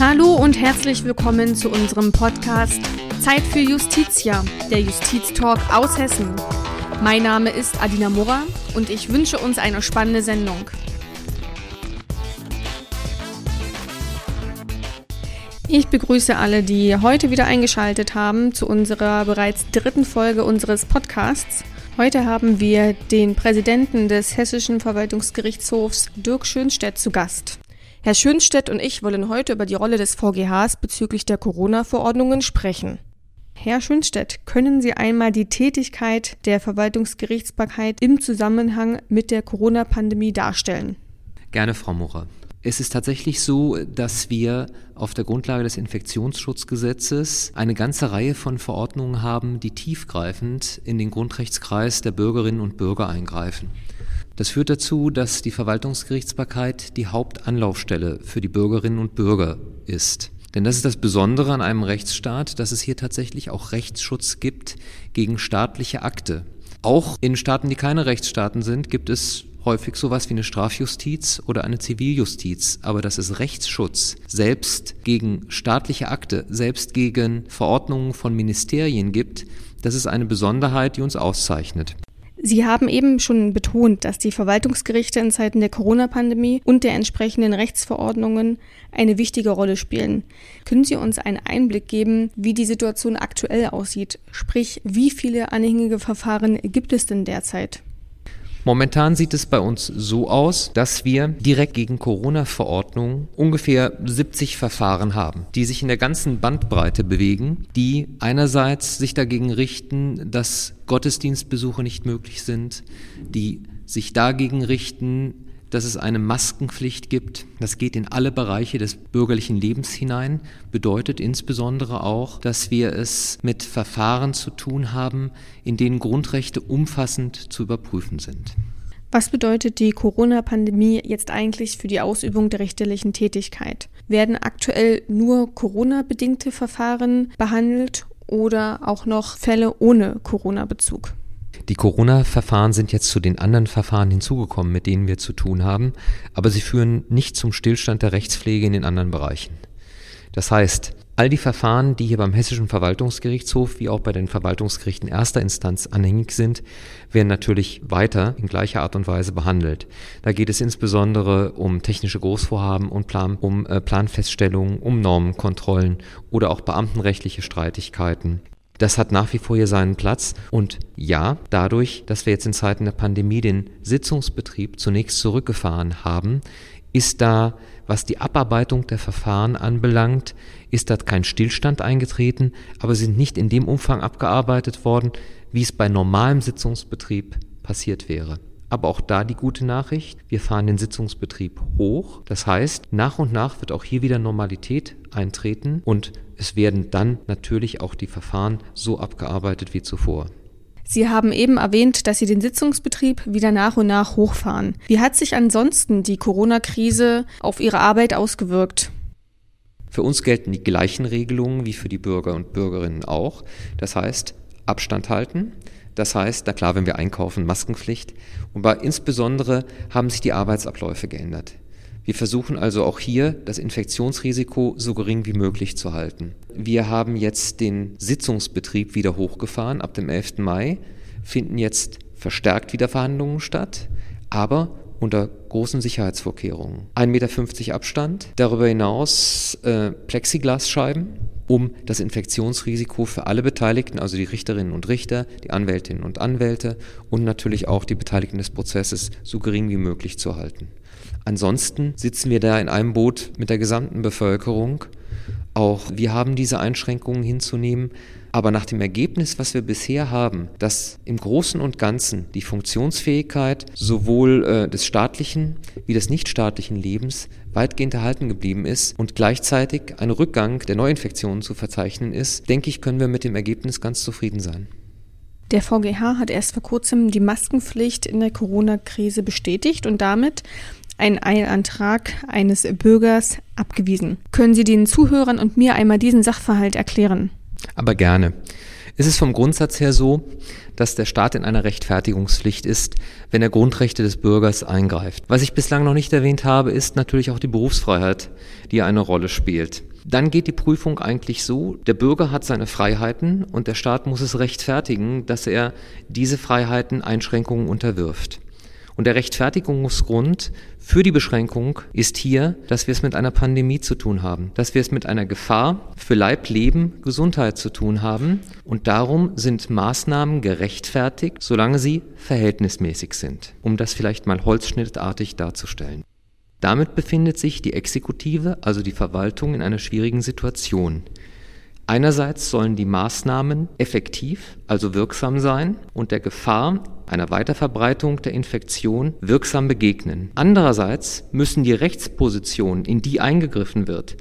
Hallo und herzlich willkommen zu unserem Podcast Zeit für Justitia, der Justiztalk aus Hessen. Mein Name ist Adina Murra und ich wünsche uns eine spannende Sendung. Ich begrüße alle, die heute wieder eingeschaltet haben zu unserer bereits dritten Folge unseres Podcasts. Heute haben wir den Präsidenten des Hessischen Verwaltungsgerichtshofs Dirk Schönstedt zu Gast. Herr Schönstedt und ich wollen heute über die Rolle des VGHs bezüglich der Corona-Verordnungen sprechen. Herr Schönstedt, können Sie einmal die Tätigkeit der Verwaltungsgerichtsbarkeit im Zusammenhang mit der Corona-Pandemie darstellen? Gerne, Frau Murrer. Es ist tatsächlich so, dass wir auf der Grundlage des Infektionsschutzgesetzes eine ganze Reihe von Verordnungen haben, die tiefgreifend in den Grundrechtskreis der Bürgerinnen und Bürger eingreifen. Das führt dazu, dass die Verwaltungsgerichtsbarkeit die Hauptanlaufstelle für die Bürgerinnen und Bürger ist. Denn das ist das Besondere an einem Rechtsstaat, dass es hier tatsächlich auch Rechtsschutz gibt gegen staatliche Akte. Auch in Staaten, die keine Rechtsstaaten sind, gibt es häufig sowas wie eine Strafjustiz oder eine Ziviljustiz. Aber dass es Rechtsschutz selbst gegen staatliche Akte, selbst gegen Verordnungen von Ministerien gibt, das ist eine Besonderheit, die uns auszeichnet. Sie haben eben schon betont, dass die Verwaltungsgerichte in Zeiten der Corona-Pandemie und der entsprechenden Rechtsverordnungen eine wichtige Rolle spielen. Können Sie uns einen Einblick geben, wie die Situation aktuell aussieht? Sprich, wie viele anhängige Verfahren gibt es denn derzeit? Momentan sieht es bei uns so aus, dass wir direkt gegen Corona-Verordnungen ungefähr 70 Verfahren haben, die sich in der ganzen Bandbreite bewegen, die einerseits sich dagegen richten, dass Gottesdienstbesuche nicht möglich sind, die sich dagegen richten, dass es eine Maskenpflicht gibt. Das geht in alle Bereiche des bürgerlichen Lebens hinein, bedeutet insbesondere auch, dass wir es mit Verfahren zu tun haben, in denen Grundrechte umfassend zu überprüfen sind. Was bedeutet die Corona-Pandemie jetzt eigentlich für die Ausübung der richterlichen Tätigkeit? Werden aktuell nur Corona-bedingte Verfahren behandelt oder auch noch Fälle ohne Corona-Bezug? Die Corona-Verfahren sind jetzt zu den anderen Verfahren hinzugekommen, mit denen wir zu tun haben, aber sie führen nicht zum Stillstand der Rechtspflege in den anderen Bereichen. Das heißt, all die Verfahren, die hier beim Hessischen Verwaltungsgerichtshof wie auch bei den Verwaltungsgerichten erster Instanz anhängig sind, werden natürlich weiter in gleicher Art und Weise behandelt. Da geht es insbesondere um technische Großvorhaben und Plan, um äh, Planfeststellungen, um Normenkontrollen oder auch beamtenrechtliche Streitigkeiten. Das hat nach wie vor hier seinen Platz. Und ja, dadurch, dass wir jetzt in Zeiten der Pandemie den Sitzungsbetrieb zunächst zurückgefahren haben, ist da, was die Abarbeitung der Verfahren anbelangt, ist da kein Stillstand eingetreten, aber sind nicht in dem Umfang abgearbeitet worden, wie es bei normalem Sitzungsbetrieb passiert wäre. Aber auch da die gute Nachricht, wir fahren den Sitzungsbetrieb hoch. Das heißt, nach und nach wird auch hier wieder Normalität eintreten und es werden dann natürlich auch die Verfahren so abgearbeitet wie zuvor. Sie haben eben erwähnt, dass Sie den Sitzungsbetrieb wieder nach und nach hochfahren. Wie hat sich ansonsten die Corona-Krise auf Ihre Arbeit ausgewirkt? Für uns gelten die gleichen Regelungen wie für die Bürger und Bürgerinnen auch. Das heißt, Abstand halten, das heißt, na klar, wenn wir einkaufen, Maskenpflicht. Und bei, insbesondere haben sich die Arbeitsabläufe geändert. Wir versuchen also auch hier das Infektionsrisiko so gering wie möglich zu halten. Wir haben jetzt den Sitzungsbetrieb wieder hochgefahren. Ab dem 11. Mai finden jetzt verstärkt wieder Verhandlungen statt, aber unter großen Sicherheitsvorkehrungen. 1,50 Meter Abstand, darüber hinaus äh, Plexiglasscheiben, um das Infektionsrisiko für alle Beteiligten, also die Richterinnen und Richter, die Anwältinnen und Anwälte und natürlich auch die Beteiligten des Prozesses so gering wie möglich zu halten. Ansonsten sitzen wir da in einem Boot mit der gesamten Bevölkerung. Auch wir haben diese Einschränkungen hinzunehmen. Aber nach dem Ergebnis, was wir bisher haben, dass im Großen und Ganzen die Funktionsfähigkeit sowohl äh, des staatlichen wie des nichtstaatlichen Lebens weitgehend erhalten geblieben ist und gleichzeitig ein Rückgang der Neuinfektionen zu verzeichnen ist, denke ich, können wir mit dem Ergebnis ganz zufrieden sein. Der VGH hat erst vor kurzem die Maskenpflicht in der Corona-Krise bestätigt und damit einen Eilantrag eines Bürgers abgewiesen. Können Sie den Zuhörern und mir einmal diesen Sachverhalt erklären? Aber gerne. Es ist vom Grundsatz her so, dass der Staat in einer Rechtfertigungspflicht ist, wenn er Grundrechte des Bürgers eingreift. Was ich bislang noch nicht erwähnt habe, ist natürlich auch die Berufsfreiheit, die eine Rolle spielt. dann geht die Prüfung eigentlich so, der Bürger hat seine Freiheiten und der Staat muss es rechtfertigen, dass er diese Freiheiten Einschränkungen unterwirft. Und der Rechtfertigungsgrund für die Beschränkung ist hier, dass wir es mit einer Pandemie zu tun haben, dass wir es mit einer Gefahr für Leib, Leben, Gesundheit zu tun haben. Und darum sind Maßnahmen gerechtfertigt, solange sie verhältnismäßig sind, um das vielleicht mal holzschnittartig darzustellen. Damit befindet sich die Exekutive, also die Verwaltung, in einer schwierigen Situation. Einerseits sollen die Maßnahmen effektiv, also wirksam sein und der Gefahr einer Weiterverbreitung der Infektion wirksam begegnen. Andererseits müssen die Rechtspositionen, in die eingegriffen wird,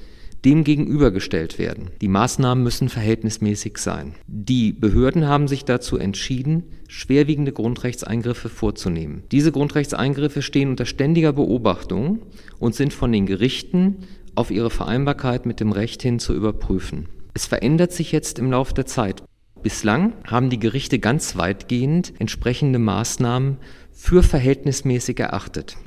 dem gegenübergestellt werden. Die Maßnahmen müssen verhältnismäßig sein. Die Behörden haben sich dazu entschieden, schwerwiegende Grundrechtseingriffe vorzunehmen. Diese Grundrechtseingriffe stehen unter ständiger Beobachtung und sind von den Gerichten auf ihre Vereinbarkeit mit dem Recht hin zu überprüfen. Es verändert sich jetzt im Laufe der Zeit. Bislang haben die Gerichte ganz weitgehend entsprechende Maßnahmen für verhältnismäßig erachtet.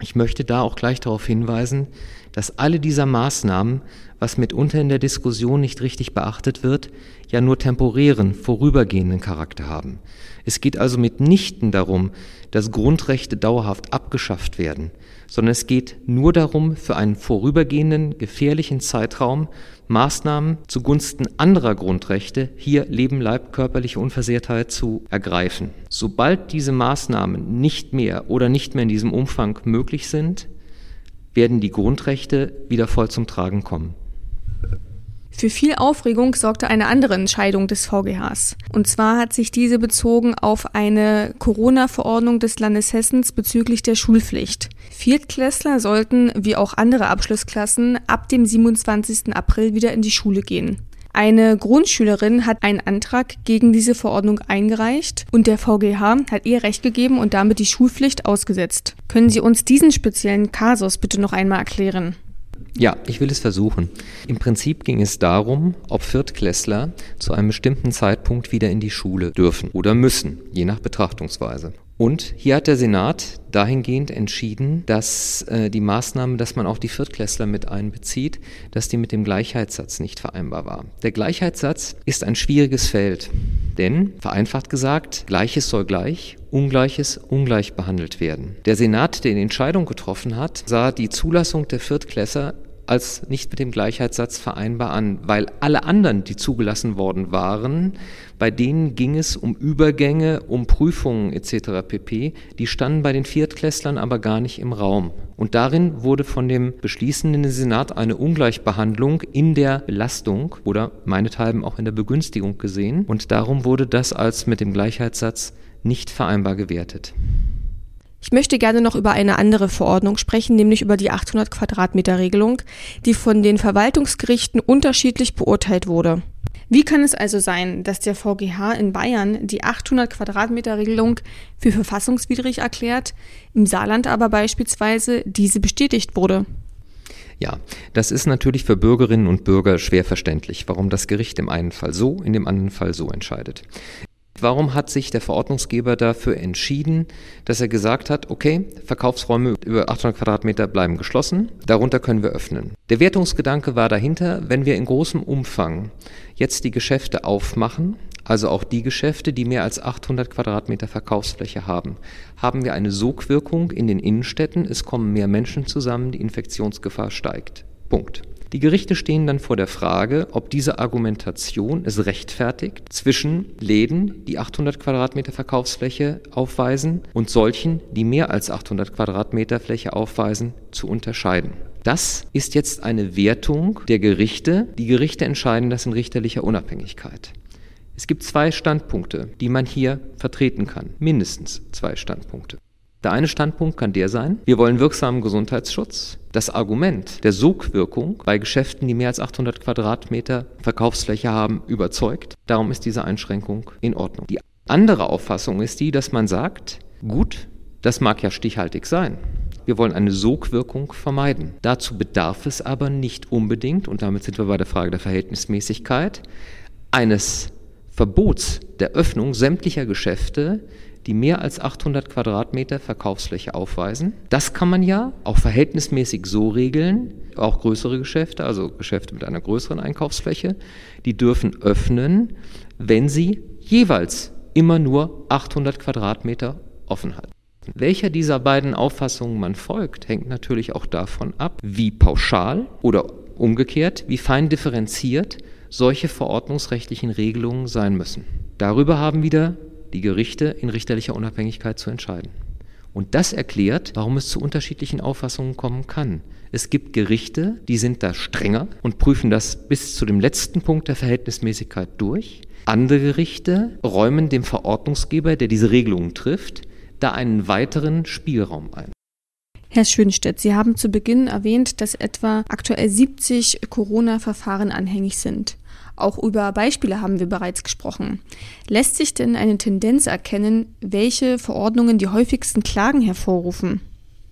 Ich möchte da auch gleich darauf hinweisen, dass alle dieser Maßnahmen, was mitunter in der Diskussion nicht richtig beachtet wird, ja nur temporären, vorübergehenden Charakter haben. Es geht also mitnichten darum, dass Grundrechte dauerhaft abgeschafft werden, sondern es geht nur darum, für einen vorübergehenden, gefährlichen Zeitraum Maßnahmen zugunsten anderer Grundrechte, hier Leben, Leib, körperliche Unversehrtheit zu ergreifen. Sobald diese Maßnahmen nicht mehr oder nicht mehr in diesem Umfang möglich sind, werden die Grundrechte wieder voll zum Tragen kommen. Für viel Aufregung sorgte eine andere Entscheidung des VGHs. Und zwar hat sich diese bezogen auf eine Corona-Verordnung des Landes Hessens bezüglich der Schulpflicht. Viertklässler sollten, wie auch andere Abschlussklassen, ab dem 27. April wieder in die Schule gehen. Eine Grundschülerin hat einen Antrag gegen diese Verordnung eingereicht und der VGH hat ihr Recht gegeben und damit die Schulpflicht ausgesetzt. Können Sie uns diesen speziellen Kasus bitte noch einmal erklären? Ja, ich will es versuchen. Im Prinzip ging es darum, ob Viertklässler zu einem bestimmten Zeitpunkt wieder in die Schule dürfen oder müssen, je nach Betrachtungsweise. Und hier hat der Senat dahingehend entschieden, dass äh, die Maßnahme, dass man auch die Viertklässler mit einbezieht, dass die mit dem Gleichheitssatz nicht vereinbar war. Der Gleichheitssatz ist ein schwieriges Feld, denn, vereinfacht gesagt, Gleiches soll gleich, Ungleiches ungleich behandelt werden. Der Senat, der die Entscheidung getroffen hat, sah die Zulassung der Viertklässler als nicht mit dem Gleichheitssatz vereinbar an, weil alle anderen, die zugelassen worden waren, bei denen ging es um Übergänge, um Prüfungen etc. pp. Die standen bei den Viertklässlern aber gar nicht im Raum. Und darin wurde von dem beschließenden Senat eine Ungleichbehandlung in der Belastung oder meinethalben auch in der Begünstigung gesehen. Und darum wurde das als mit dem Gleichheitssatz nicht vereinbar gewertet. Ich möchte gerne noch über eine andere Verordnung sprechen, nämlich über die 800 Quadratmeter Regelung, die von den Verwaltungsgerichten unterschiedlich beurteilt wurde. Wie kann es also sein, dass der VGH in Bayern die 800 Quadratmeter Regelung für verfassungswidrig erklärt, im Saarland aber beispielsweise diese bestätigt wurde? Ja, das ist natürlich für Bürgerinnen und Bürger schwer verständlich, warum das Gericht im einen Fall so, in dem anderen Fall so entscheidet. Warum hat sich der Verordnungsgeber dafür entschieden, dass er gesagt hat, okay, Verkaufsräume über 800 Quadratmeter bleiben geschlossen, darunter können wir öffnen. Der Wertungsgedanke war dahinter, wenn wir in großem Umfang jetzt die Geschäfte aufmachen, also auch die Geschäfte, die mehr als 800 Quadratmeter Verkaufsfläche haben, haben wir eine Sogwirkung in den Innenstädten, es kommen mehr Menschen zusammen, die Infektionsgefahr steigt. Punkt. Die Gerichte stehen dann vor der Frage, ob diese Argumentation es rechtfertigt, zwischen Läden, die 800 Quadratmeter Verkaufsfläche aufweisen, und solchen, die mehr als 800 Quadratmeter Fläche aufweisen, zu unterscheiden. Das ist jetzt eine Wertung der Gerichte. Die Gerichte entscheiden das in richterlicher Unabhängigkeit. Es gibt zwei Standpunkte, die man hier vertreten kann. Mindestens zwei Standpunkte. Der eine Standpunkt kann der sein, wir wollen wirksamen Gesundheitsschutz. Das Argument der Sogwirkung bei Geschäften, die mehr als 800 Quadratmeter Verkaufsfläche haben, überzeugt. Darum ist diese Einschränkung in Ordnung. Die andere Auffassung ist die, dass man sagt, gut, das mag ja stichhaltig sein. Wir wollen eine Sogwirkung vermeiden. Dazu bedarf es aber nicht unbedingt, und damit sind wir bei der Frage der Verhältnismäßigkeit, eines Verbots der Öffnung sämtlicher Geschäfte, die mehr als 800 Quadratmeter Verkaufsfläche aufweisen. Das kann man ja auch verhältnismäßig so regeln, auch größere Geschäfte, also Geschäfte mit einer größeren Einkaufsfläche, die dürfen öffnen, wenn sie jeweils immer nur 800 Quadratmeter offen halten. Welcher dieser beiden Auffassungen man folgt, hängt natürlich auch davon ab, wie pauschal oder umgekehrt, wie fein differenziert solche verordnungsrechtlichen Regelungen sein müssen. Darüber haben wieder die Gerichte in richterlicher Unabhängigkeit zu entscheiden. Und das erklärt, warum es zu unterschiedlichen Auffassungen kommen kann. Es gibt Gerichte, die sind da strenger und prüfen das bis zu dem letzten Punkt der Verhältnismäßigkeit durch. Andere Gerichte räumen dem Verordnungsgeber, der diese Regelungen trifft, da einen weiteren Spielraum ein. Herr Schönstedt, Sie haben zu Beginn erwähnt, dass etwa aktuell 70 Corona-Verfahren anhängig sind. Auch über Beispiele haben wir bereits gesprochen. Lässt sich denn eine Tendenz erkennen, welche Verordnungen die häufigsten Klagen hervorrufen?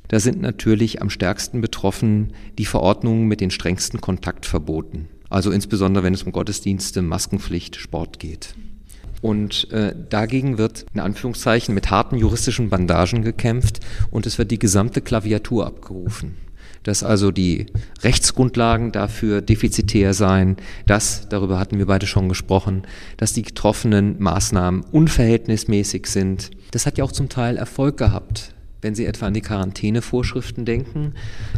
Da sind natürlich am stärksten betroffen die Verordnungen mit den strengsten Kontaktverboten. Also insbesondere, wenn es um Gottesdienste, Maskenpflicht, Sport geht. Und äh, dagegen wird in Anführungszeichen mit harten juristischen Bandagen gekämpft und es wird die gesamte Klaviatur abgerufen dass also die Rechtsgrundlagen dafür defizitär seien, dass, darüber hatten wir beide schon gesprochen, dass die getroffenen Maßnahmen unverhältnismäßig sind. Das hat ja auch zum Teil Erfolg gehabt. Wenn Sie etwa an die Quarantänevorschriften denken,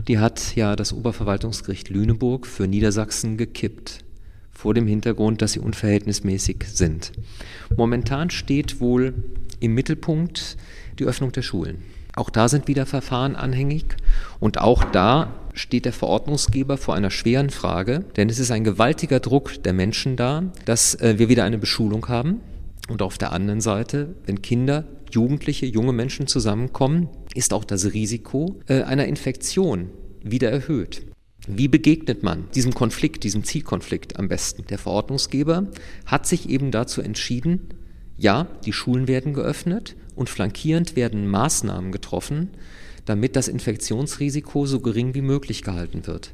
die hat ja das Oberverwaltungsgericht Lüneburg für Niedersachsen gekippt, vor dem Hintergrund, dass sie unverhältnismäßig sind. Momentan steht wohl im Mittelpunkt die Öffnung der Schulen. Auch da sind wieder Verfahren anhängig und auch da steht der Verordnungsgeber vor einer schweren Frage, denn es ist ein gewaltiger Druck der Menschen da, dass äh, wir wieder eine Beschulung haben. Und auf der anderen Seite, wenn Kinder, Jugendliche, junge Menschen zusammenkommen, ist auch das Risiko äh, einer Infektion wieder erhöht. Wie begegnet man diesem Konflikt, diesem Zielkonflikt am besten? Der Verordnungsgeber hat sich eben dazu entschieden, ja, die Schulen werden geöffnet und flankierend werden Maßnahmen getroffen, damit das Infektionsrisiko so gering wie möglich gehalten wird.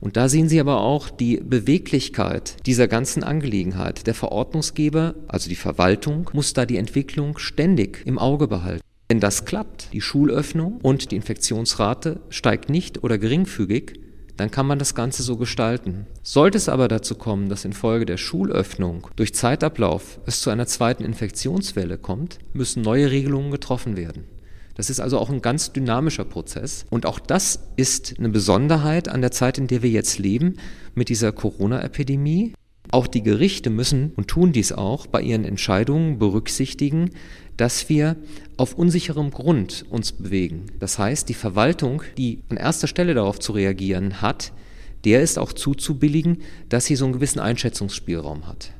Und da sehen Sie aber auch die Beweglichkeit dieser ganzen Angelegenheit. Der Verordnungsgeber, also die Verwaltung, muss da die Entwicklung ständig im Auge behalten. Wenn das klappt, die Schulöffnung und die Infektionsrate steigt nicht oder geringfügig, dann kann man das Ganze so gestalten. Sollte es aber dazu kommen, dass infolge der Schulöffnung durch Zeitablauf es zu einer zweiten Infektionswelle kommt, müssen neue Regelungen getroffen werden. Das ist also auch ein ganz dynamischer Prozess. Und auch das ist eine Besonderheit an der Zeit, in der wir jetzt leben, mit dieser Corona-Epidemie. Auch die Gerichte müssen und tun dies auch bei ihren Entscheidungen berücksichtigen, dass wir auf unsicherem Grund uns bewegen. Das heißt, die Verwaltung, die an erster Stelle darauf zu reagieren hat, der ist auch zuzubilligen, dass sie so einen gewissen Einschätzungsspielraum hat.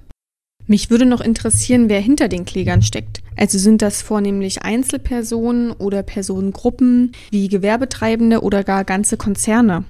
Mich würde noch interessieren, wer hinter den Klägern steckt. Also sind das vornehmlich Einzelpersonen oder Personengruppen wie Gewerbetreibende oder gar ganze Konzerne?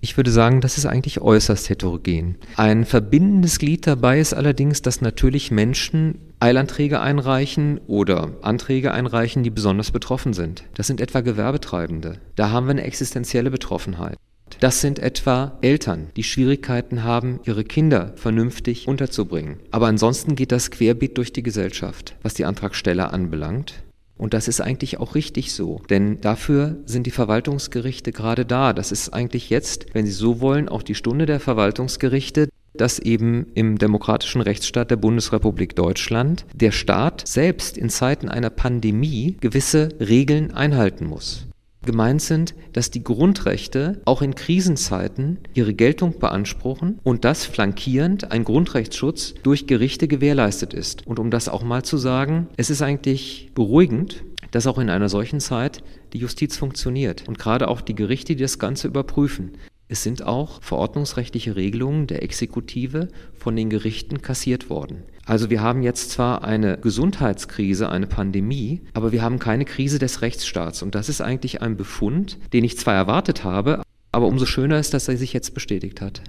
Ich würde sagen, das ist eigentlich äußerst heterogen. Ein verbindendes Glied dabei ist allerdings, dass natürlich Menschen Eilanträge einreichen oder Anträge einreichen, die besonders betroffen sind. Das sind etwa Gewerbetreibende. Da haben wir eine existenzielle Betroffenheit. Das sind etwa Eltern, die Schwierigkeiten haben, ihre Kinder vernünftig unterzubringen. Aber ansonsten geht das querbeet durch die Gesellschaft, was die Antragsteller anbelangt. Und das ist eigentlich auch richtig so, denn dafür sind die Verwaltungsgerichte gerade da. Das ist eigentlich jetzt, wenn Sie so wollen, auch die Stunde der Verwaltungsgerichte, dass eben im demokratischen Rechtsstaat der Bundesrepublik Deutschland der Staat selbst in Zeiten einer Pandemie gewisse Regeln einhalten muss gemeint sind, dass die Grundrechte auch in Krisenzeiten ihre Geltung beanspruchen und das flankierend ein Grundrechtsschutz durch Gerichte gewährleistet ist. Und um das auch mal zu sagen, es ist eigentlich beruhigend, dass auch in einer solchen Zeit die Justiz funktioniert und gerade auch die Gerichte, die das Ganze überprüfen. Es sind auch verordnungsrechtliche Regelungen der Exekutive von den Gerichten kassiert worden. Also wir haben jetzt zwar eine Gesundheitskrise, eine Pandemie, aber wir haben keine Krise des Rechtsstaats. Und das ist eigentlich ein Befund, den ich zwar erwartet habe, aber umso schöner ist, dass er sich jetzt bestätigt hat.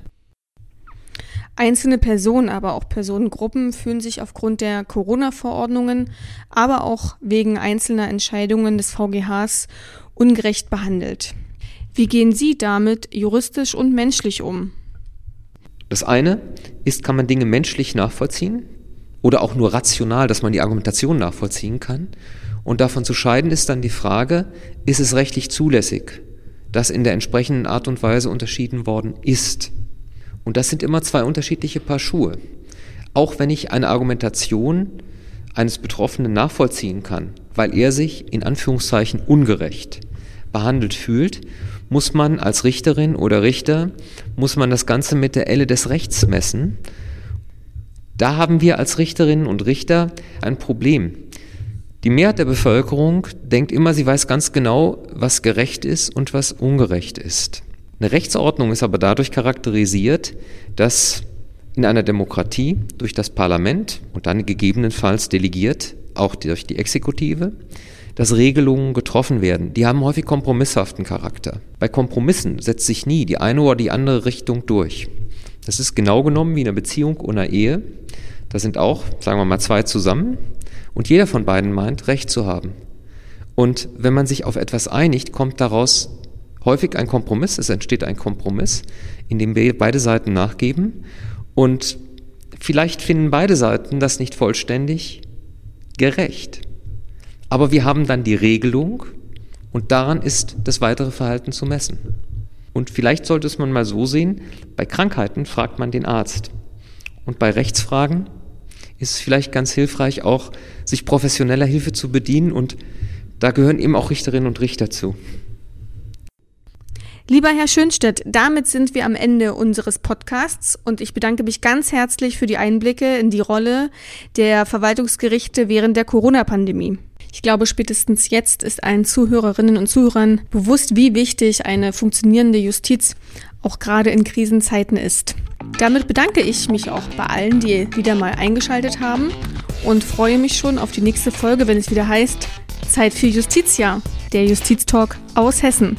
Einzelne Personen, aber auch Personengruppen fühlen sich aufgrund der Corona-Verordnungen, aber auch wegen einzelner Entscheidungen des VGHs ungerecht behandelt. Wie gehen Sie damit juristisch und menschlich um? Das eine ist, kann man Dinge menschlich nachvollziehen oder auch nur rational, dass man die Argumentation nachvollziehen kann. Und davon zu scheiden ist dann die Frage, ist es rechtlich zulässig, das in der entsprechenden Art und Weise unterschieden worden ist. Und das sind immer zwei unterschiedliche Paar Schuhe. Auch wenn ich eine Argumentation eines Betroffenen nachvollziehen kann, weil er sich in Anführungszeichen ungerecht behandelt fühlt, muss man als Richterin oder Richter, muss man das Ganze mit der Elle des Rechts messen. Da haben wir als Richterinnen und Richter ein Problem. Die Mehrheit der Bevölkerung denkt immer, sie weiß ganz genau, was gerecht ist und was ungerecht ist. Eine Rechtsordnung ist aber dadurch charakterisiert, dass in einer Demokratie durch das Parlament und dann gegebenenfalls delegiert, auch durch die Exekutive, dass Regelungen getroffen werden. Die haben häufig kompromisshaften Charakter. Bei Kompromissen setzt sich nie die eine oder die andere Richtung durch. Das ist genau genommen wie in einer Beziehung oder einer Ehe. Da sind auch, sagen wir mal, zwei zusammen und jeder von beiden meint, Recht zu haben. Und wenn man sich auf etwas einigt, kommt daraus häufig ein Kompromiss, es entsteht ein Kompromiss, in dem beide Seiten nachgeben und vielleicht finden beide Seiten das nicht vollständig gerecht. Aber wir haben dann die Regelung und daran ist das weitere Verhalten zu messen. Und vielleicht sollte es man mal so sehen, bei Krankheiten fragt man den Arzt. Und bei Rechtsfragen ist es vielleicht ganz hilfreich, auch sich professioneller Hilfe zu bedienen und da gehören eben auch Richterinnen und Richter zu. Lieber Herr Schönstedt, damit sind wir am Ende unseres Podcasts und ich bedanke mich ganz herzlich für die Einblicke in die Rolle der Verwaltungsgerichte während der Corona-Pandemie. Ich glaube, spätestens jetzt ist allen Zuhörerinnen und Zuhörern bewusst, wie wichtig eine funktionierende Justiz auch gerade in Krisenzeiten ist. Damit bedanke ich mich auch bei allen, die wieder mal eingeschaltet haben und freue mich schon auf die nächste Folge, wenn es wieder heißt Zeit für Justitia, der Justiztalk aus Hessen.